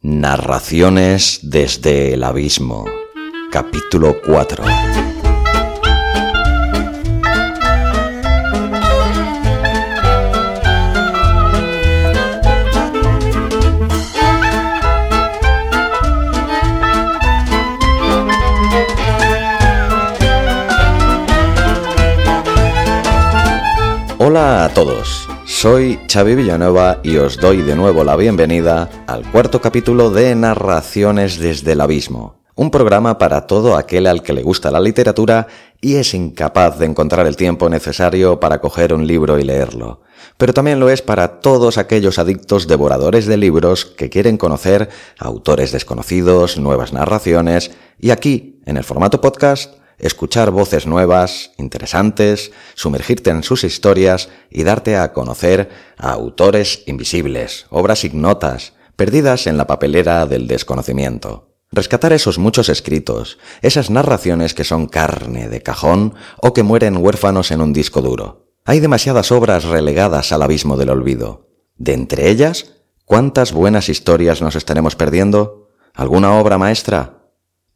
Narraciones desde el abismo. Capítulo 4. Hola a todos. Soy Xavi Villanueva y os doy de nuevo la bienvenida al cuarto capítulo de Narraciones desde el Abismo, un programa para todo aquel al que le gusta la literatura y es incapaz de encontrar el tiempo necesario para coger un libro y leerlo. Pero también lo es para todos aquellos adictos devoradores de libros que quieren conocer autores desconocidos, nuevas narraciones y aquí, en el formato podcast, escuchar voces nuevas, interesantes, sumergirte en sus historias y darte a conocer a autores invisibles, obras ignotas, perdidas en la papelera del desconocimiento. Rescatar esos muchos escritos, esas narraciones que son carne de cajón o que mueren huérfanos en un disco duro. Hay demasiadas obras relegadas al abismo del olvido. De entre ellas, ¿cuántas buenas historias nos estaremos perdiendo? ¿Alguna obra maestra?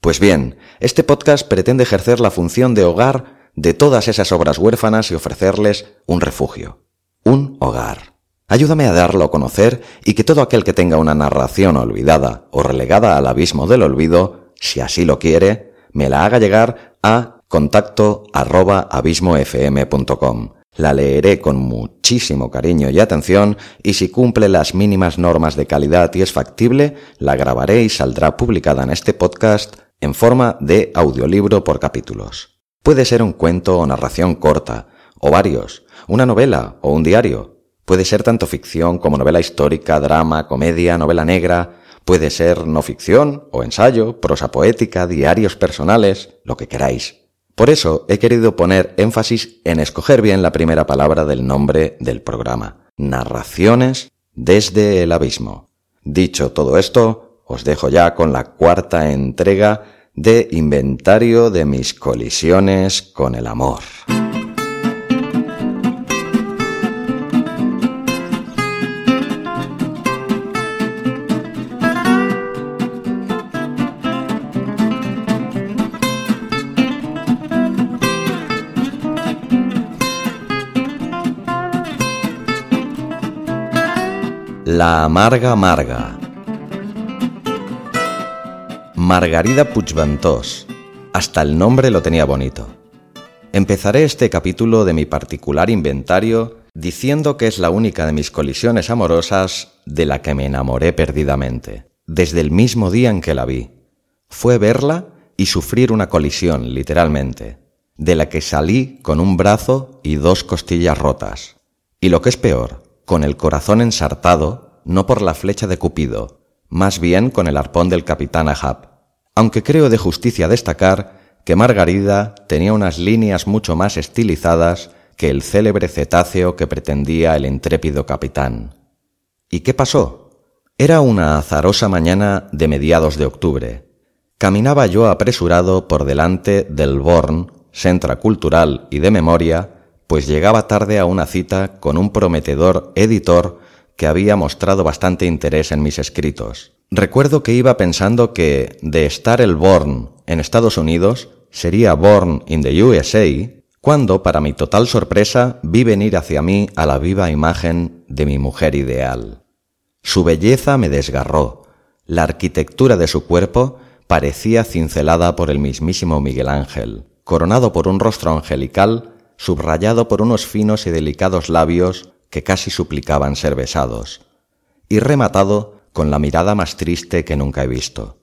Pues bien, este podcast pretende ejercer la función de hogar de todas esas obras huérfanas y ofrecerles un refugio, un hogar. Ayúdame a darlo a conocer y que todo aquel que tenga una narración olvidada o relegada al abismo del olvido, si así lo quiere, me la haga llegar a contacto arroba abismofm.com. La leeré con muchísimo cariño y atención y si cumple las mínimas normas de calidad y es factible, la grabaré y saldrá publicada en este podcast en forma de audiolibro por capítulos. Puede ser un cuento o narración corta, o varios, una novela o un diario. Puede ser tanto ficción como novela histórica, drama, comedia, novela negra. Puede ser no ficción o ensayo, prosa poética, diarios personales, lo que queráis. Por eso he querido poner énfasis en escoger bien la primera palabra del nombre del programa. Narraciones desde el abismo. Dicho todo esto, os dejo ya con la cuarta entrega de inventario de mis colisiones con el amor. La amarga amarga Margarida Puigventós. Hasta el nombre lo tenía bonito. Empezaré este capítulo de mi particular inventario diciendo que es la única de mis colisiones amorosas de la que me enamoré perdidamente, desde el mismo día en que la vi. Fue verla y sufrir una colisión, literalmente, de la que salí con un brazo y dos costillas rotas. Y lo que es peor, con el corazón ensartado, no por la flecha de Cupido, más bien con el arpón del capitán Ahab aunque creo de justicia destacar que Margarida tenía unas líneas mucho más estilizadas que el célebre cetáceo que pretendía el intrépido capitán. ¿Y qué pasó? Era una azarosa mañana de mediados de octubre. Caminaba yo apresurado por delante del Born, Centra Cultural y de Memoria, pues llegaba tarde a una cita con un prometedor editor que había mostrado bastante interés en mis escritos. Recuerdo que iba pensando que de estar el Born en Estados Unidos sería Born in the USA, cuando, para mi total sorpresa, vi venir hacia mí a la viva imagen de mi mujer ideal. Su belleza me desgarró. La arquitectura de su cuerpo parecía cincelada por el mismísimo Miguel Ángel, coronado por un rostro angelical, subrayado por unos finos y delicados labios que casi suplicaban ser besados, y rematado con la mirada más triste que nunca he visto.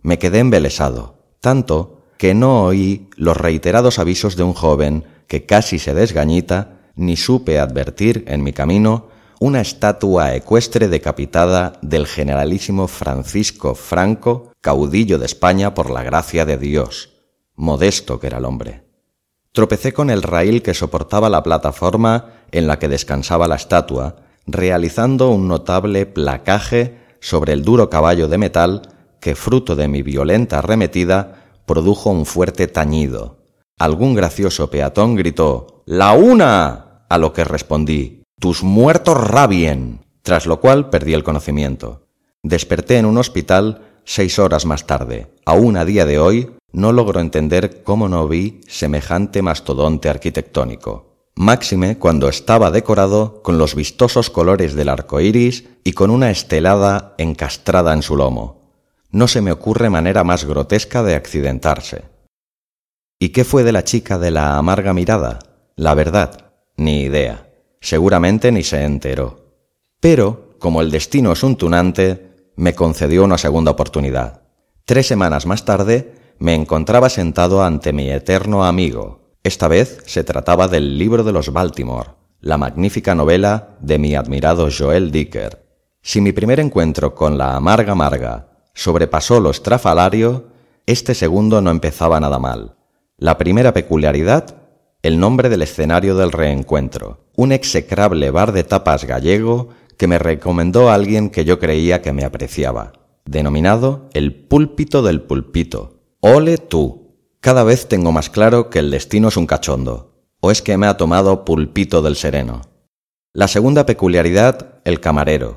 Me quedé embelesado, tanto que no oí los reiterados avisos de un joven que casi se desgañita, ni supe advertir en mi camino una estatua ecuestre decapitada del generalísimo Francisco Franco, caudillo de España por la gracia de Dios, modesto que era el hombre. Tropecé con el raíl que soportaba la plataforma en la que descansaba la estatua, realizando un notable placaje sobre el duro caballo de metal que, fruto de mi violenta arremetida, produjo un fuerte tañido. Algún gracioso peatón gritó ¡La una! a lo que respondí ¡Tus muertos rabien! tras lo cual perdí el conocimiento. desperté en un hospital seis horas más tarde. Aún a día de hoy no logro entender cómo no vi semejante mastodonte arquitectónico. Máxime cuando estaba decorado con los vistosos colores del arco iris y con una estelada encastrada en su lomo. No se me ocurre manera más grotesca de accidentarse. ¿Y qué fue de la chica de la amarga mirada? La verdad, ni idea. Seguramente ni se enteró. Pero, como el destino es un tunante, me concedió una segunda oportunidad. Tres semanas más tarde, me encontraba sentado ante mi eterno amigo. Esta vez se trataba del libro de los Baltimore, la magnífica novela de mi admirado Joel Dicker. Si mi primer encuentro con la amarga amarga sobrepasó lo estrafalario, este segundo no empezaba nada mal. La primera peculiaridad, el nombre del escenario del reencuentro, un execrable bar de tapas gallego que me recomendó alguien que yo creía que me apreciaba, denominado el púlpito del pulpito, Ole tú. Cada vez tengo más claro que el destino es un cachondo, o es que me ha tomado pulpito del sereno. La segunda peculiaridad, el camarero,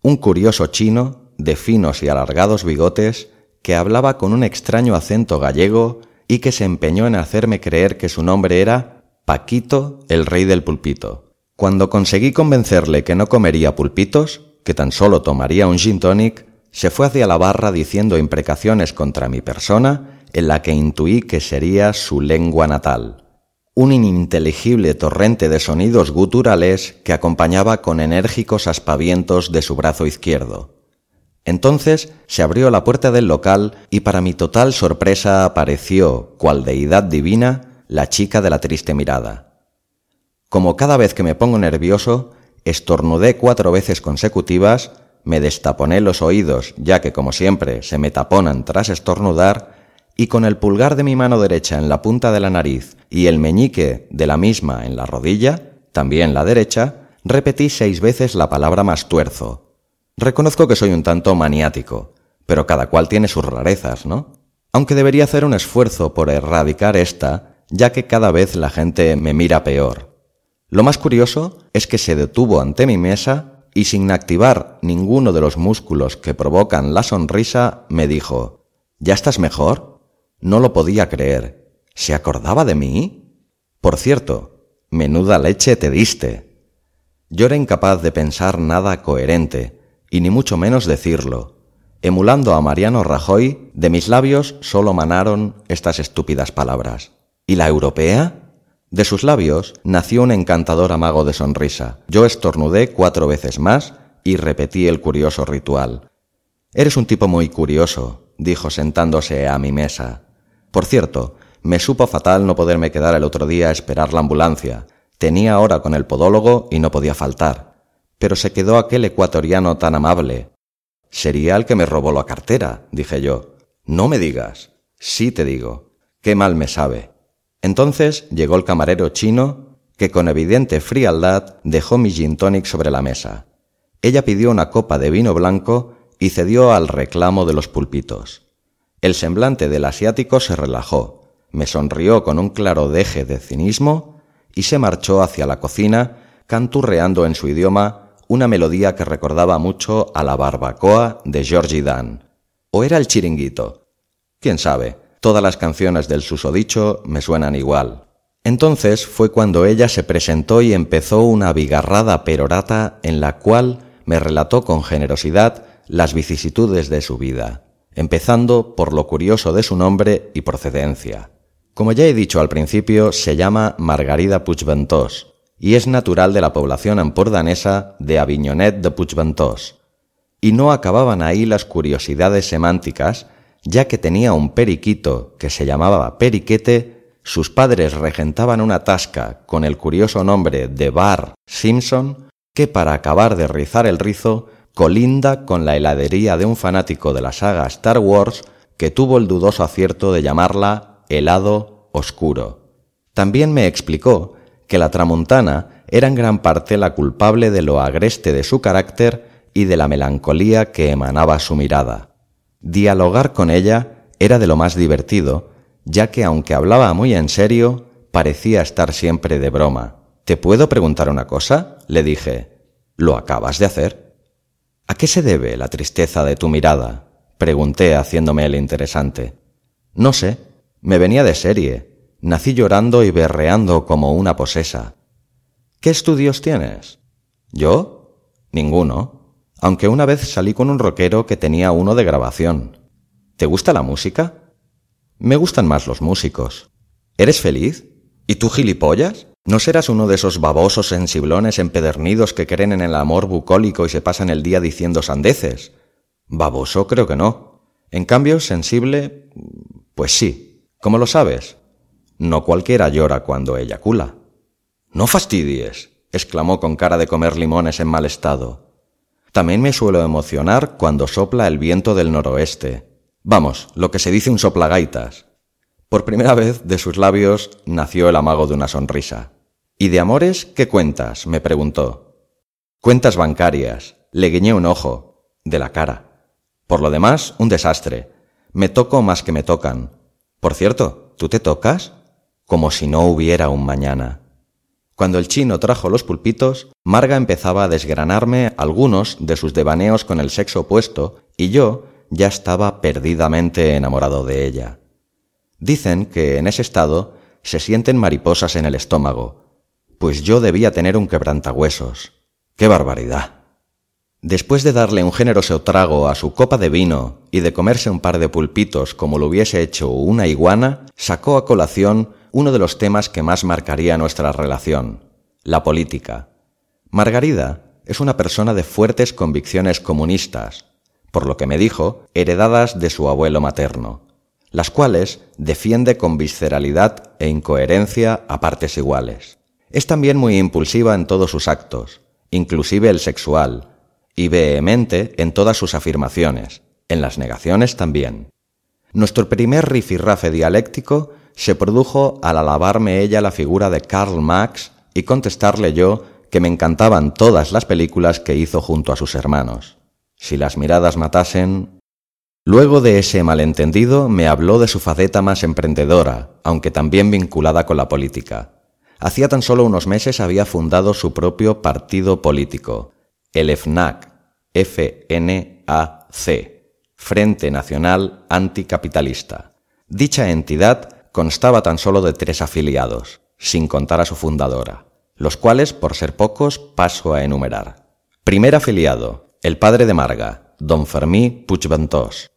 un curioso chino de finos y alargados bigotes que hablaba con un extraño acento gallego y que se empeñó en hacerme creer que su nombre era Paquito, el rey del pulpito. Cuando conseguí convencerle que no comería pulpitos, que tan solo tomaría un gin tonic, se fue hacia la barra diciendo imprecaciones contra mi persona en la que intuí que sería su lengua natal. Un ininteligible torrente de sonidos guturales que acompañaba con enérgicos aspavientos de su brazo izquierdo. Entonces se abrió la puerta del local y para mi total sorpresa apareció, cual deidad divina, la chica de la triste mirada. Como cada vez que me pongo nervioso, estornudé cuatro veces consecutivas me destaponé los oídos, ya que como siempre se me taponan tras estornudar, y con el pulgar de mi mano derecha en la punta de la nariz y el meñique de la misma en la rodilla, también la derecha, repetí seis veces la palabra más tuerzo. Reconozco que soy un tanto maniático, pero cada cual tiene sus rarezas, ¿no? Aunque debería hacer un esfuerzo por erradicar esta, ya que cada vez la gente me mira peor. Lo más curioso es que se detuvo ante mi mesa y sin activar ninguno de los músculos que provocan la sonrisa, me dijo, ¿Ya estás mejor? No lo podía creer. ¿Se acordaba de mí? Por cierto, menuda leche te diste. Yo era incapaz de pensar nada coherente, y ni mucho menos decirlo. Emulando a Mariano Rajoy, de mis labios solo manaron estas estúpidas palabras. ¿Y la europea? De sus labios nació un encantador amago de sonrisa. Yo estornudé cuatro veces más y repetí el curioso ritual. Eres un tipo muy curioso, dijo sentándose a mi mesa. Por cierto, me supo fatal no poderme quedar el otro día a esperar la ambulancia. Tenía hora con el podólogo y no podía faltar. Pero se quedó aquel ecuatoriano tan amable. Sería el que me robó la cartera, dije yo. No me digas. Sí te digo. Qué mal me sabe. Entonces llegó el camarero chino, que con evidente frialdad dejó mi gin tonic sobre la mesa. Ella pidió una copa de vino blanco y cedió al reclamo de los pulpitos. El semblante del asiático se relajó, me sonrió con un claro deje de cinismo y se marchó hacia la cocina, canturreando en su idioma una melodía que recordaba mucho a la barbacoa de Georgie Dan. ¿O era el chiringuito? ¿Quién sabe? Todas las canciones del susodicho me suenan igual. Entonces fue cuando ella se presentó y empezó una bigarrada perorata en la cual me relató con generosidad las vicisitudes de su vida, empezando por lo curioso de su nombre y procedencia. Como ya he dicho al principio, se llama Margarida Puigventós y es natural de la población empordanesa de Aviñonet de Puigventós. Y no acababan ahí las curiosidades semánticas ya que tenía un periquito que se llamaba Periquete, sus padres regentaban una tasca con el curioso nombre de Bar Simpson, que para acabar de rizar el rizo, colinda con la heladería de un fanático de la saga Star Wars que tuvo el dudoso acierto de llamarla helado oscuro. También me explicó que la tramontana era en gran parte la culpable de lo agreste de su carácter y de la melancolía que emanaba su mirada. Dialogar con ella era de lo más divertido, ya que aunque hablaba muy en serio, parecía estar siempre de broma. ¿Te puedo preguntar una cosa? le dije. ¿Lo acabas de hacer? ¿A qué se debe la tristeza de tu mirada? pregunté haciéndome el interesante. No sé, me venía de serie. Nací llorando y berreando como una posesa. ¿Qué estudios tienes? ¿Yo? Ninguno, aunque una vez salí con un rockero que tenía uno de grabación. ¿Te gusta la música? Me gustan más los músicos. ¿Eres feliz? ¿Y tú gilipollas? ¿No serás uno de esos babosos sensiblones empedernidos que creen en el amor bucólico y se pasan el día diciendo sandeces? Baboso creo que no. En cambio, sensible, pues sí. ¿Cómo lo sabes? No cualquiera llora cuando eyacula. No fastidies, exclamó con cara de comer limones en mal estado. También me suelo emocionar cuando sopla el viento del noroeste. Vamos, lo que se dice un soplagaitas. Por primera vez de sus labios nació el amago de una sonrisa. ¿Y de amores qué cuentas? me preguntó. Cuentas bancarias. Le guiñé un ojo. De la cara. Por lo demás, un desastre. Me toco más que me tocan. Por cierto, ¿tú te tocas? Como si no hubiera un mañana. Cuando el chino trajo los pulpitos, Marga empezaba a desgranarme algunos de sus devaneos con el sexo opuesto y yo ya estaba perdidamente enamorado de ella. Dicen que en ese estado se sienten mariposas en el estómago, pues yo debía tener un quebrantahuesos. ¡Qué barbaridad! Después de darle un generoso trago a su copa de vino y de comerse un par de pulpitos como lo hubiese hecho una iguana, sacó a colación uno de los temas que más marcaría nuestra relación, la política. Margarida es una persona de fuertes convicciones comunistas, por lo que me dijo, heredadas de su abuelo materno, las cuales defiende con visceralidad e incoherencia a partes iguales. Es también muy impulsiva en todos sus actos, inclusive el sexual, y vehemente en todas sus afirmaciones, en las negaciones también. Nuestro primer rifirrafe dialéctico se produjo al alabarme ella la figura de Karl Marx y contestarle yo que me encantaban todas las películas que hizo junto a sus hermanos. Si las miradas matasen... Luego de ese malentendido me habló de su faceta más emprendedora, aunque también vinculada con la política. Hacía tan solo unos meses había fundado su propio partido político, el FNAC, FNAC, Frente Nacional Anticapitalista. Dicha entidad constaba tan solo de tres afiliados, sin contar a su fundadora, los cuales, por ser pocos, paso a enumerar. Primer afiliado, el padre de Marga, don Fermí Puigventós.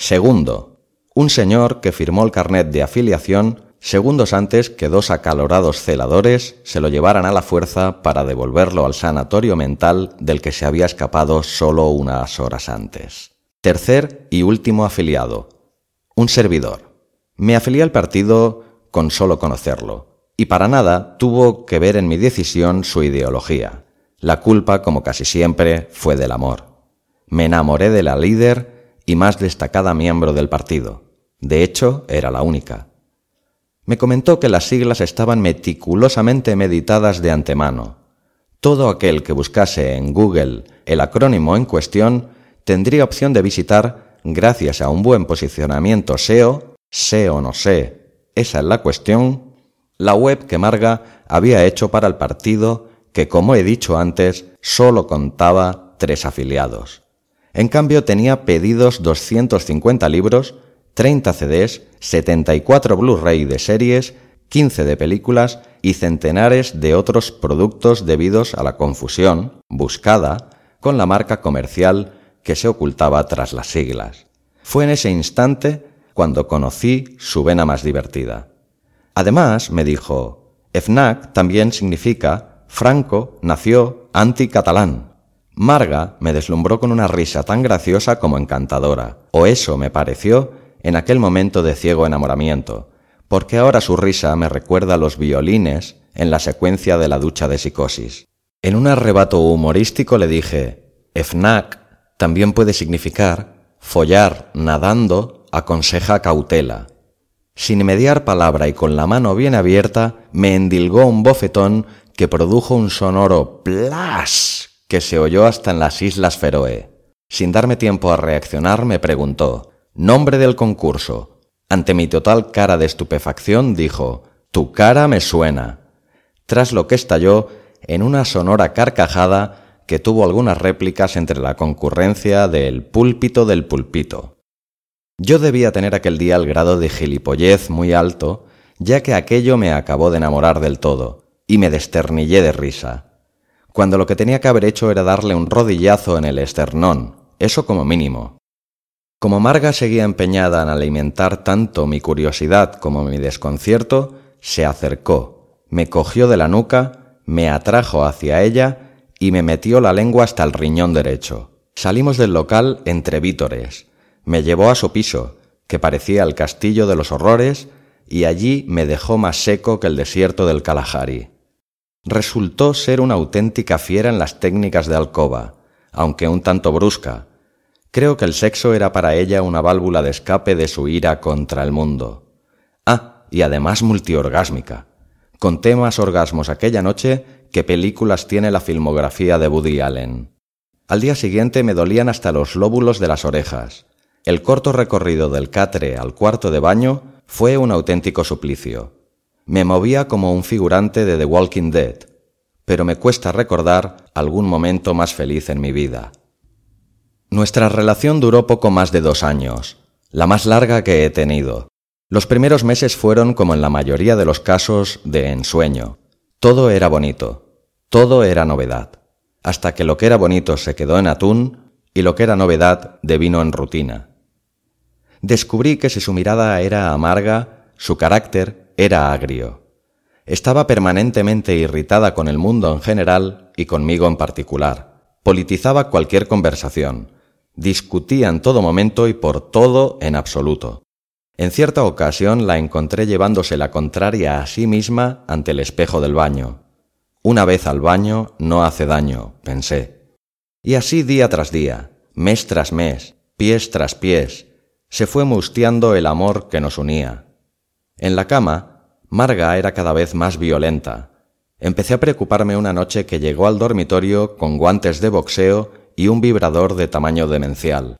Segundo, un señor que firmó el carnet de afiliación segundos antes que dos acalorados celadores se lo llevaran a la fuerza para devolverlo al sanatorio mental del que se había escapado solo unas horas antes. Tercer y último afiliado. Un servidor. Me afilié al partido con solo conocerlo, y para nada tuvo que ver en mi decisión su ideología. La culpa, como casi siempre, fue del amor. Me enamoré de la líder y más destacada miembro del partido. De hecho, era la única me comentó que las siglas estaban meticulosamente meditadas de antemano. Todo aquel que buscase en Google el acrónimo en cuestión tendría opción de visitar, gracias a un buen posicionamiento SEO, SEO no sé, esa es la cuestión, la web que Marga había hecho para el partido que, como he dicho antes, solo contaba tres afiliados. En cambio tenía pedidos 250 libros 30 CDs, 74 Blu-ray de series, 15 de películas y centenares de otros productos debidos a la confusión, buscada, con la marca comercial que se ocultaba tras las siglas. Fue en ese instante cuando conocí su vena más divertida. Además, me dijo, FNAC también significa Franco nació anticatalán. Marga me deslumbró con una risa tan graciosa como encantadora, o eso me pareció en aquel momento de ciego enamoramiento, porque ahora su risa me recuerda a los violines en la secuencia de la ducha de psicosis. En un arrebato humorístico le dije, FNAC también puede significar follar nadando aconseja cautela. Sin mediar palabra y con la mano bien abierta, me endilgó un bofetón que produjo un sonoro plas que se oyó hasta en las Islas Feroe. Sin darme tiempo a reaccionar, me preguntó Nombre del concurso. Ante mi total cara de estupefacción dijo, Tu cara me suena. Tras lo que estalló en una sonora carcajada que tuvo algunas réplicas entre la concurrencia del púlpito del pulpito. Yo debía tener aquel día el grado de gilipollez muy alto, ya que aquello me acabó de enamorar del todo, y me desternillé de risa, cuando lo que tenía que haber hecho era darle un rodillazo en el esternón, eso como mínimo. Como Marga seguía empeñada en alimentar tanto mi curiosidad como mi desconcierto, se acercó, me cogió de la nuca, me atrajo hacia ella y me metió la lengua hasta el riñón derecho. Salimos del local entre vítores. Me llevó a su piso, que parecía el castillo de los horrores, y allí me dejó más seco que el desierto del Kalahari. Resultó ser una auténtica fiera en las técnicas de alcoba, aunque un tanto brusca. Creo que el sexo era para ella una válvula de escape de su ira contra el mundo. Ah, y además multiorgásmica. Conté más orgasmos aquella noche que películas tiene la filmografía de Woody Allen. Al día siguiente me dolían hasta los lóbulos de las orejas. El corto recorrido del catre al cuarto de baño fue un auténtico suplicio. Me movía como un figurante de The Walking Dead, pero me cuesta recordar algún momento más feliz en mi vida. Nuestra relación duró poco más de dos años, la más larga que he tenido. Los primeros meses fueron, como en la mayoría de los casos, de ensueño. Todo era bonito, todo era novedad, hasta que lo que era bonito se quedó en atún y lo que era novedad devino en rutina. Descubrí que si su mirada era amarga, su carácter era agrio. Estaba permanentemente irritada con el mundo en general y conmigo en particular. Politizaba cualquier conversación. Discutía en todo momento y por todo en absoluto. En cierta ocasión la encontré llevándose la contraria a sí misma ante el espejo del baño. Una vez al baño no hace daño, pensé. Y así día tras día, mes tras mes, pies tras pies, se fue mustiando el amor que nos unía. En la cama Marga era cada vez más violenta. Empecé a preocuparme una noche que llegó al dormitorio con guantes de boxeo y un vibrador de tamaño demencial.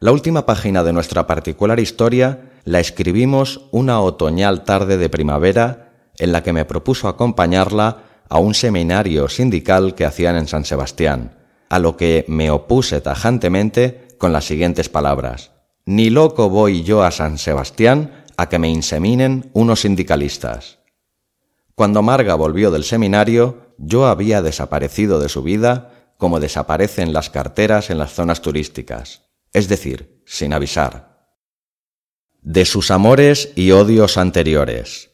La última página de nuestra particular historia la escribimos una otoñal tarde de primavera en la que me propuso acompañarla a un seminario sindical que hacían en San Sebastián, a lo que me opuse tajantemente con las siguientes palabras. Ni loco voy yo a San Sebastián a que me inseminen unos sindicalistas. Cuando Marga volvió del seminario, yo había desaparecido de su vida como desaparecen las carteras en las zonas turísticas, es decir, sin avisar. De sus amores y odios anteriores.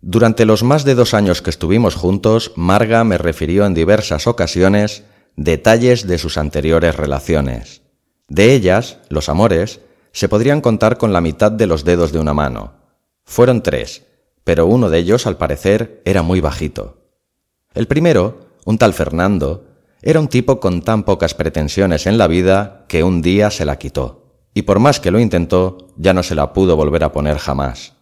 Durante los más de dos años que estuvimos juntos, Marga me refirió en diversas ocasiones detalles de sus anteriores relaciones. De ellas, los amores, se podrían contar con la mitad de los dedos de una mano. Fueron tres, pero uno de ellos, al parecer, era muy bajito. El primero, un tal Fernando, era un tipo con tan pocas pretensiones en la vida que un día se la quitó, y por más que lo intentó, ya no se la pudo volver a poner jamás.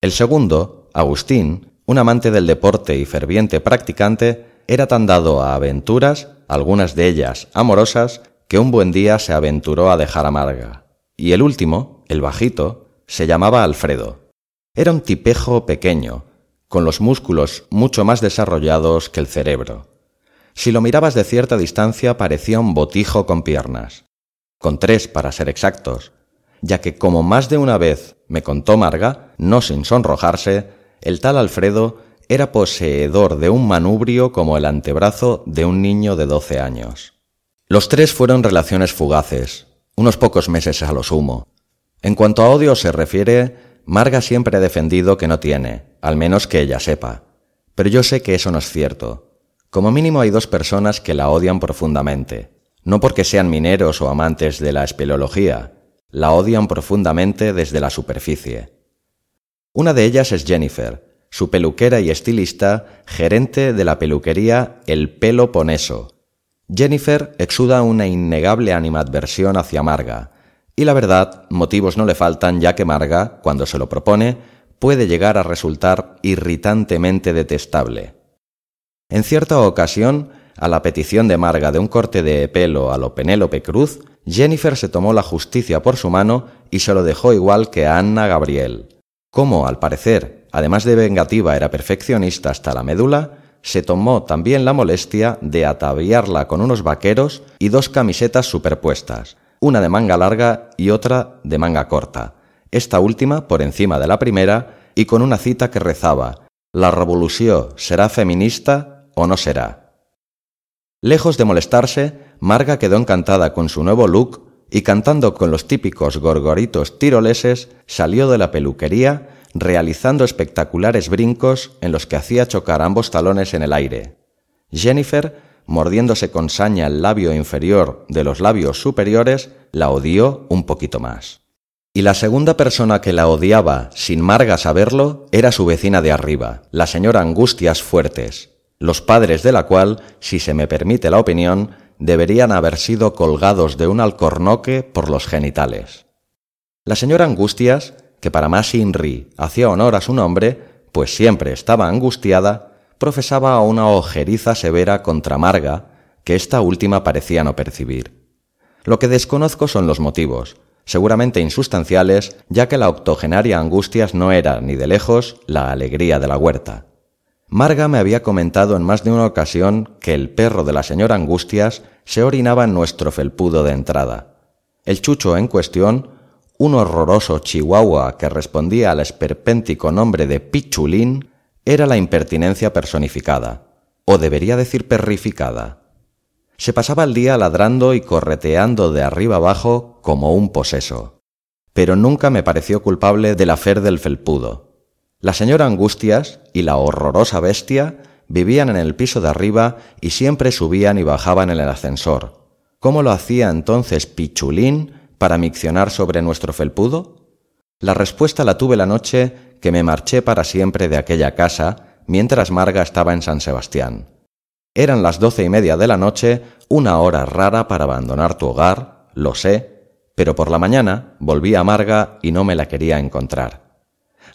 El segundo, Agustín, un amante del deporte y ferviente practicante, era tan dado a aventuras, algunas de ellas amorosas, que un buen día se aventuró a dejar amarga. Y el último, el bajito, se llamaba Alfredo. Era un tipejo pequeño, con los músculos mucho más desarrollados que el cerebro. Si lo mirabas de cierta distancia parecía un botijo con piernas. Con tres, para ser exactos, ya que como más de una vez me contó Marga, no sin sonrojarse, el tal Alfredo era poseedor de un manubrio como el antebrazo de un niño de doce años. Los tres fueron relaciones fugaces, unos pocos meses a lo sumo. En cuanto a odio se refiere, Marga siempre ha defendido que no tiene, al menos que ella sepa. Pero yo sé que eso no es cierto. Como mínimo hay dos personas que la odian profundamente, no porque sean mineros o amantes de la espeleología, la onian profundamente desde la superficie. Una de ellas es Jennifer, su peluquera y estilista, gerente de la peluquería El Pelo Poneso, Jennifer exuda una innegable animadversión hacia Marga, y la verdad, motivos no le faltan ya que Marga, cuando se lo propone, puede llegar a resultar irritantemente detestable. En cierta ocasión, a la petición de Marga de un corte de pelo a lo Penélope Cruz, Jennifer se tomó la justicia por su mano y se lo dejó igual que a Anna Gabriel. Como, al parecer, además de vengativa era perfeccionista hasta la médula, se tomó también la molestia de ataviarla con unos vaqueros y dos camisetas superpuestas, una de manga larga y otra de manga corta, esta última por encima de la primera y con una cita que rezaba La revolución será feminista o no será. Lejos de molestarse, Marga quedó encantada con su nuevo look y cantando con los típicos gorgoritos tiroleses, salió de la peluquería realizando espectaculares brincos en los que hacía chocar ambos talones en el aire. Jennifer, mordiéndose con saña el labio inferior de los labios superiores, la odió un poquito más. Y la segunda persona que la odiaba, sin Marga saberlo, era su vecina de arriba, la señora Angustias Fuertes, los padres de la cual, si se me permite la opinión, deberían haber sido colgados de un alcornoque por los genitales. La señora Angustias que para más Inri hacía honor a su nombre, pues siempre estaba angustiada, profesaba una ojeriza severa contra Marga, que esta última parecía no percibir. Lo que desconozco son los motivos, seguramente insustanciales, ya que la octogenaria Angustias no era ni de lejos la alegría de la huerta. Marga me había comentado en más de una ocasión que el perro de la señora Angustias se orinaba en nuestro felpudo de entrada. El chucho en cuestión un horroroso chihuahua que respondía al esperpéntico nombre de Pichulín, era la impertinencia personificada, o debería decir perrificada. Se pasaba el día ladrando y correteando de arriba abajo como un poseso, pero nunca me pareció culpable del afer del felpudo. La señora Angustias y la horrorosa bestia vivían en el piso de arriba y siempre subían y bajaban en el ascensor. ¿Cómo lo hacía entonces Pichulín? Para miccionar sobre nuestro felpudo? La respuesta la tuve la noche que me marché para siempre de aquella casa mientras Marga estaba en San Sebastián. Eran las doce y media de la noche, una hora rara para abandonar tu hogar, lo sé, pero por la mañana volví a Marga y no me la quería encontrar.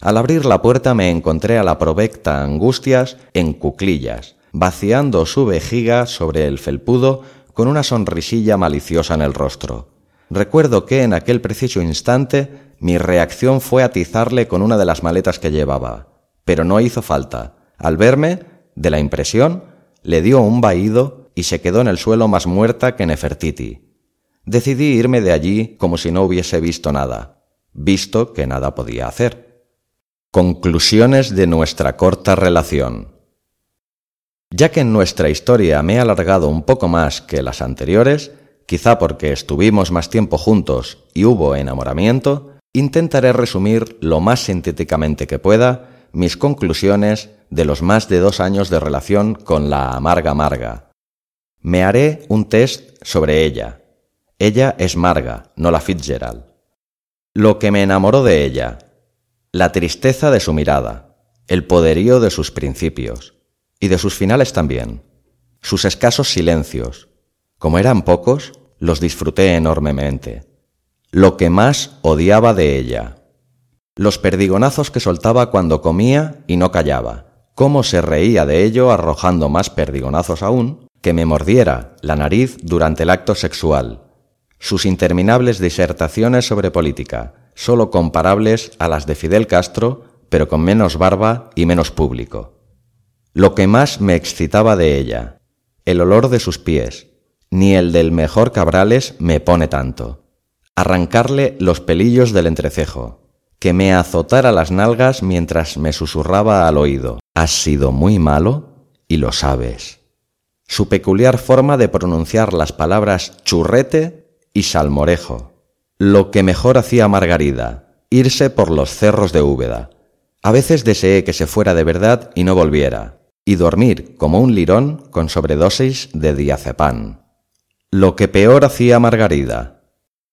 Al abrir la puerta me encontré a la provecta Angustias en cuclillas, vaciando su vejiga sobre el felpudo con una sonrisilla maliciosa en el rostro. Recuerdo que en aquel preciso instante mi reacción fue atizarle con una de las maletas que llevaba, pero no hizo falta. Al verme, de la impresión, le dio un vaído y se quedó en el suelo más muerta que Nefertiti. Decidí irme de allí como si no hubiese visto nada, visto que nada podía hacer. Conclusiones de nuestra corta relación. Ya que en nuestra historia me he alargado un poco más que las anteriores, quizá porque estuvimos más tiempo juntos y hubo enamoramiento, intentaré resumir lo más sintéticamente que pueda mis conclusiones de los más de dos años de relación con la amarga Marga. Me haré un test sobre ella. Ella es Marga, no la Fitzgerald. Lo que me enamoró de ella, la tristeza de su mirada, el poderío de sus principios, y de sus finales también, sus escasos silencios, como eran pocos, los disfruté enormemente. Lo que más odiaba de ella. Los perdigonazos que soltaba cuando comía y no callaba. Cómo se reía de ello arrojando más perdigonazos aún, que me mordiera la nariz durante el acto sexual. Sus interminables disertaciones sobre política, sólo comparables a las de Fidel Castro, pero con menos barba y menos público. Lo que más me excitaba de ella, el olor de sus pies, ni el del mejor Cabrales me pone tanto. Arrancarle los pelillos del entrecejo, que me azotara las nalgas mientras me susurraba al oído. Has sido muy malo y lo sabes. Su peculiar forma de pronunciar las palabras churrete y salmorejo. Lo que mejor hacía Margarida, irse por los cerros de Úbeda. A veces deseé que se fuera de verdad y no volviera, y dormir como un lirón con sobredosis de diazepam. Lo que peor hacía Margarida.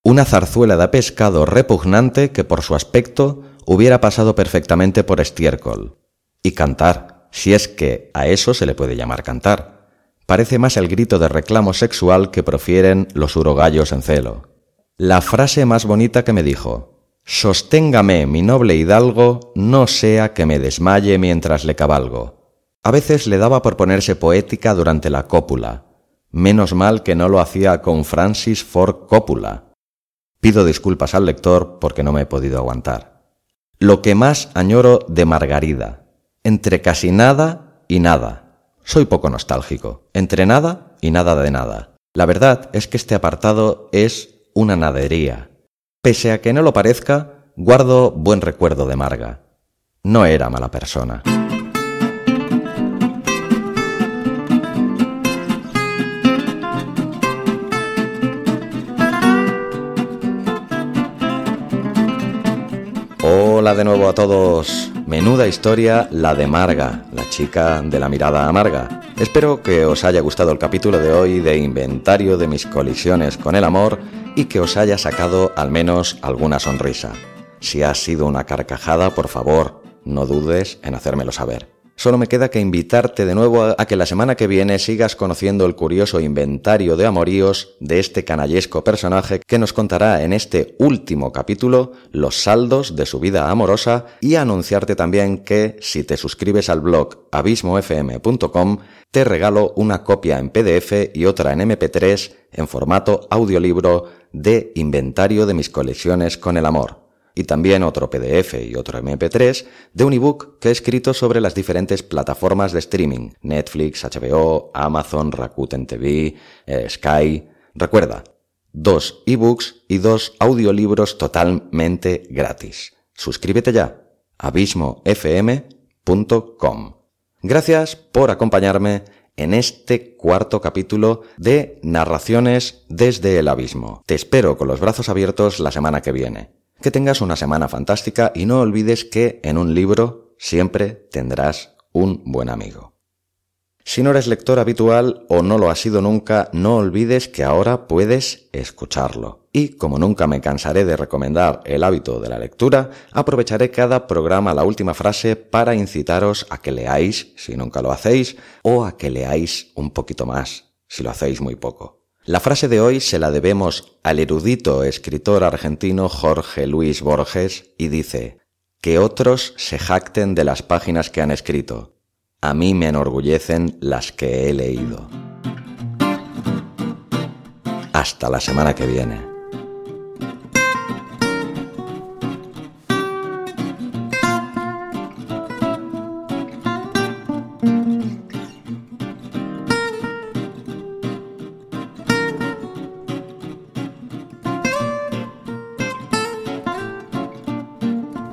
Una zarzuela de pescado repugnante que por su aspecto hubiera pasado perfectamente por estiércol. Y cantar, si es que a eso se le puede llamar cantar. Parece más el grito de reclamo sexual que profieren los urogallos en celo. La frase más bonita que me dijo, Sosténgame, mi noble hidalgo, no sea que me desmaye mientras le cabalgo. A veces le daba por ponerse poética durante la cópula, Menos mal que no lo hacía con Francis Ford Coppola. Pido disculpas al lector porque no me he podido aguantar. Lo que más añoro de Margarida, entre casi nada y nada. Soy poco nostálgico, entre nada y nada de nada. La verdad es que este apartado es una nadería. Pese a que no lo parezca, guardo buen recuerdo de Marga. No era mala persona. Hola de nuevo a todos. Menuda historia la de Marga, la chica de la mirada amarga. Espero que os haya gustado el capítulo de hoy de inventario de mis colisiones con el amor y que os haya sacado al menos alguna sonrisa. Si ha sido una carcajada, por favor, no dudes en hacérmelo saber. Solo me queda que invitarte de nuevo a que la semana que viene sigas conociendo el curioso inventario de amoríos de este canallesco personaje que nos contará en este último capítulo los saldos de su vida amorosa y anunciarte también que si te suscribes al blog abismofm.com te regalo una copia en PDF y otra en MP3 en formato audiolibro de inventario de mis colecciones con el amor y también otro PDF y otro MP3 de un ebook que he escrito sobre las diferentes plataformas de streaming, Netflix, HBO, Amazon, Rakuten TV, eh, Sky. Recuerda, dos ebooks y dos audiolibros totalmente gratis. Suscríbete ya, abismofm.com. Gracias por acompañarme en este cuarto capítulo de Narraciones desde el Abismo. Te espero con los brazos abiertos la semana que viene. Que tengas una semana fantástica y no olvides que en un libro siempre tendrás un buen amigo. Si no eres lector habitual o no lo has sido nunca, no olvides que ahora puedes escucharlo. Y como nunca me cansaré de recomendar el hábito de la lectura, aprovecharé cada programa la última frase para incitaros a que leáis, si nunca lo hacéis, o a que leáis un poquito más, si lo hacéis muy poco. La frase de hoy se la debemos al erudito escritor argentino Jorge Luis Borges y dice, que otros se jacten de las páginas que han escrito. A mí me enorgullecen las que he leído. Hasta la semana que viene.